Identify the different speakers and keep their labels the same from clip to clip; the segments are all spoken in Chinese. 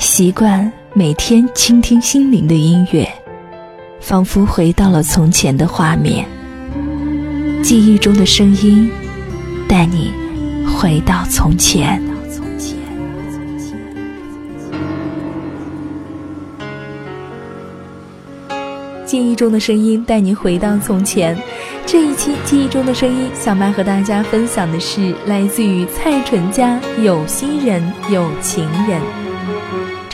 Speaker 1: 习惯每天倾听心灵的音乐，仿佛回到了从前的画面。记忆中的声音，带你回到从前。记忆中的声音带你回到从前。这一期记忆中的声音，小麦和大家分享的是来自于蔡淳佳《有心人有情人》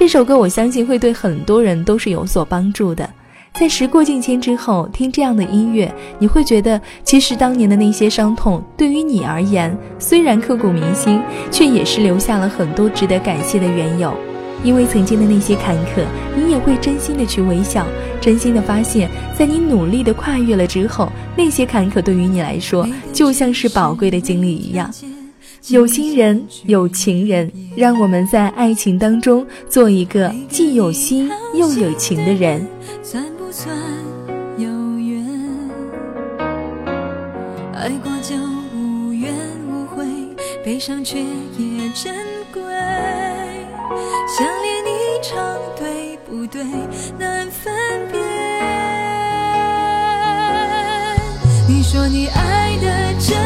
Speaker 1: 这首歌。我相信会对很多人都是有所帮助的。在时过境迁之后，听这样的音乐，你会觉得其实当年的那些伤痛，对于你而言，虽然刻骨铭心，却也是留下了很多值得感谢的缘由。因为曾经的那些坎坷，你也会真心的去微笑，真心的发现，在你努力的跨越了之后，那些坎坷对于你来说，就像是宝贵的经历一样。有心人，有情人，让我们在爱情当中做一个既有心又有情的人。算不算有缘？爱过就无怨无悔，悲伤却也珍贵。想念一场对不对难分辨。你说你爱的真，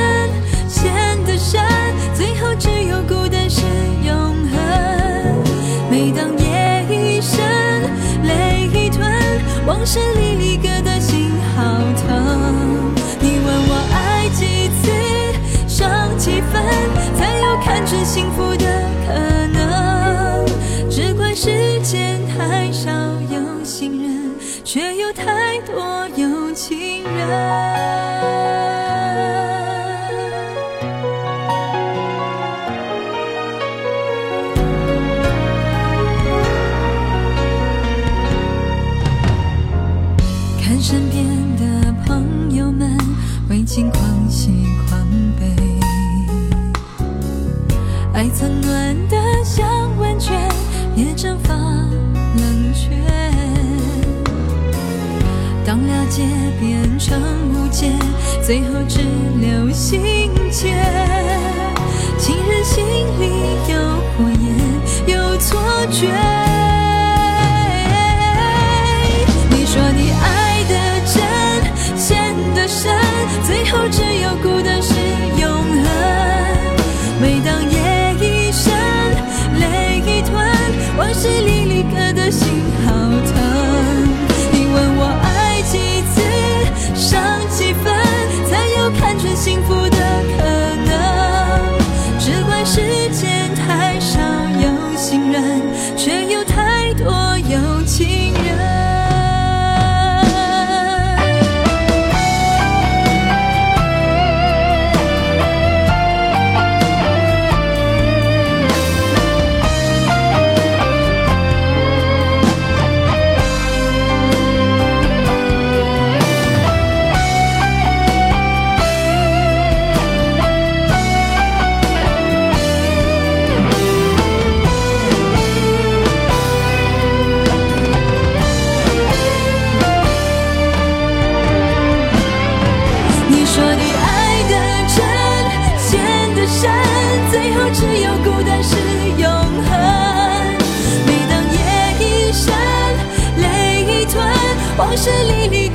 Speaker 1: 是离离歌的心好疼。你问我爱几次，伤几分，才有看准幸福的可能。只怪世间太少有心人，却又太多有身边的朋友们为情狂喜狂悲，爱曾暖得像温泉。也蒸发冷却，当了解变成误解，最后只留心结。情人心里有后只有孤单是永恒。每当夜已深，泪已吞。往事离离歌的心好疼，身，最后只有孤单是永恒。每当夜已深，泪已吞，往事历历。